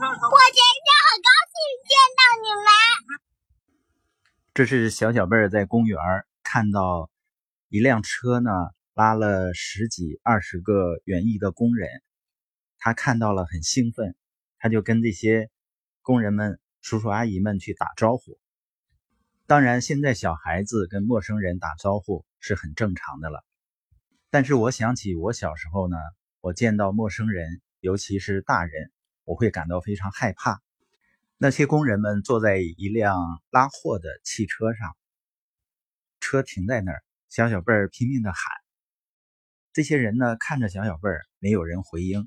我今天很高兴见到你们。这是小小贝儿在公园看到一辆车呢，拉了十几二十个园艺的工人，他看到了很兴奋，他就跟这些工人们、叔叔阿姨们去打招呼。当然，现在小孩子跟陌生人打招呼是很正常的了。但是我想起我小时候呢，我见到陌生人，尤其是大人，我会感到非常害怕。那些工人们坐在一辆拉货的汽车上，车停在那儿，小小贝儿拼命的喊。这些人呢，看着小小贝儿，没有人回应。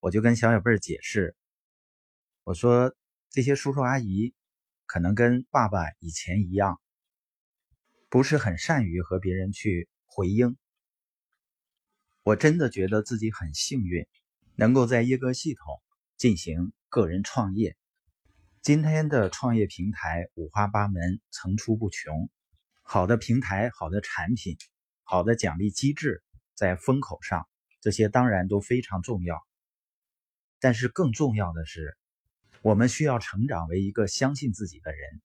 我就跟小小贝儿解释，我说这些叔叔阿姨。可能跟爸爸以前一样，不是很善于和别人去回应。我真的觉得自己很幸运，能够在耶格系统进行个人创业。今天的创业平台五花八门，层出不穷。好的平台、好的产品、好的奖励机制在风口上，这些当然都非常重要。但是更重要的是。我们需要成长为一个相信自己的人，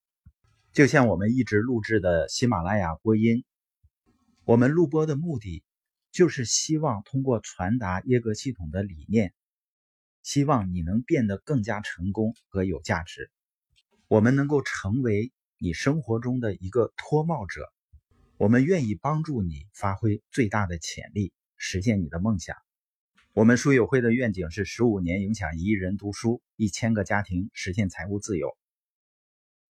就像我们一直录制的喜马拉雅播音。我们录播的目的就是希望通过传达耶格系统的理念，希望你能变得更加成功和有价值。我们能够成为你生活中的一个脱帽者，我们愿意帮助你发挥最大的潜力，实现你的梦想。我们书友会的愿景是十五年影响一亿人读书，一千个家庭实现财务自由。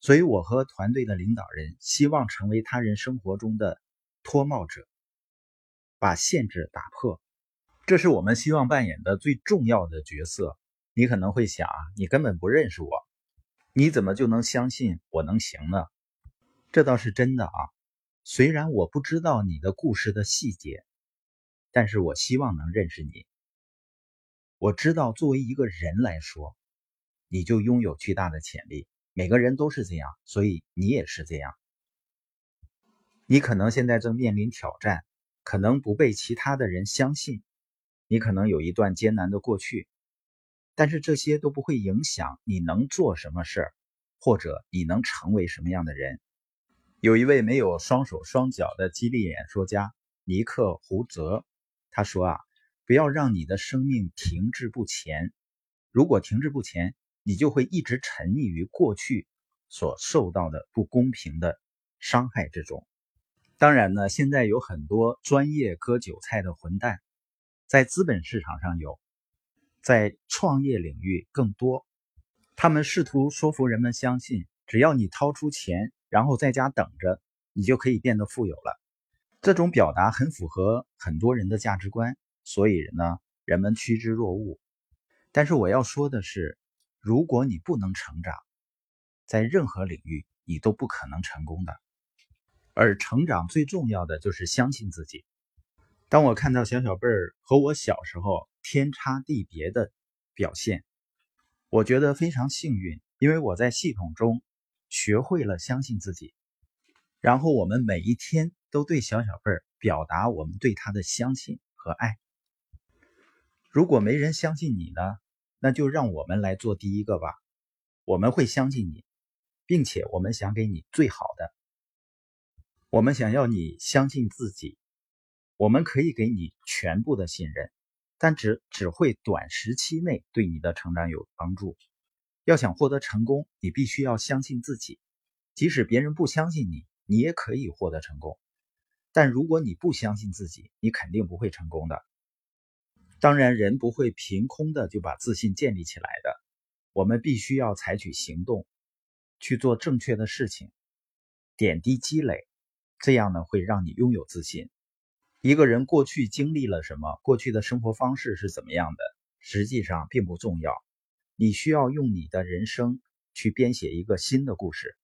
所以，我和团队的领导人希望成为他人生活中的脱帽者，把限制打破。这是我们希望扮演的最重要的角色。你可能会想啊，你根本不认识我，你怎么就能相信我能行呢？这倒是真的啊。虽然我不知道你的故事的细节，但是我希望能认识你。我知道，作为一个人来说，你就拥有巨大的潜力。每个人都是这样，所以你也是这样。你可能现在正面临挑战，可能不被其他的人相信，你可能有一段艰难的过去，但是这些都不会影响你能做什么事儿，或者你能成为什么样的人。有一位没有双手双脚的激励演说家尼克·胡泽，他说啊。不要让你的生命停滞不前。如果停滞不前，你就会一直沉溺于过去所受到的不公平的伤害之中。当然呢，现在有很多专业割韭菜的混蛋，在资本市场上有，在创业领域更多。他们试图说服人们相信，只要你掏出钱，然后在家等着，你就可以变得富有了。这种表达很符合很多人的价值观。所以呢，人们趋之若鹜。但是我要说的是，如果你不能成长，在任何领域你都不可能成功的。而成长最重要的就是相信自己。当我看到小小贝儿和我小时候天差地别的表现，我觉得非常幸运，因为我在系统中学会了相信自己。然后我们每一天都对小小贝儿表达我们对他的相信和爱。如果没人相信你呢，那就让我们来做第一个吧。我们会相信你，并且我们想给你最好的。我们想要你相信自己，我们可以给你全部的信任，但只只会短时期内对你的成长有帮助。要想获得成功，你必须要相信自己。即使别人不相信你，你也可以获得成功。但如果你不相信自己，你肯定不会成功的。当然，人不会凭空的就把自信建立起来的。我们必须要采取行动，去做正确的事情，点滴积累，这样呢会让你拥有自信。一个人过去经历了什么，过去的生活方式是怎么样的，实际上并不重要。你需要用你的人生去编写一个新的故事。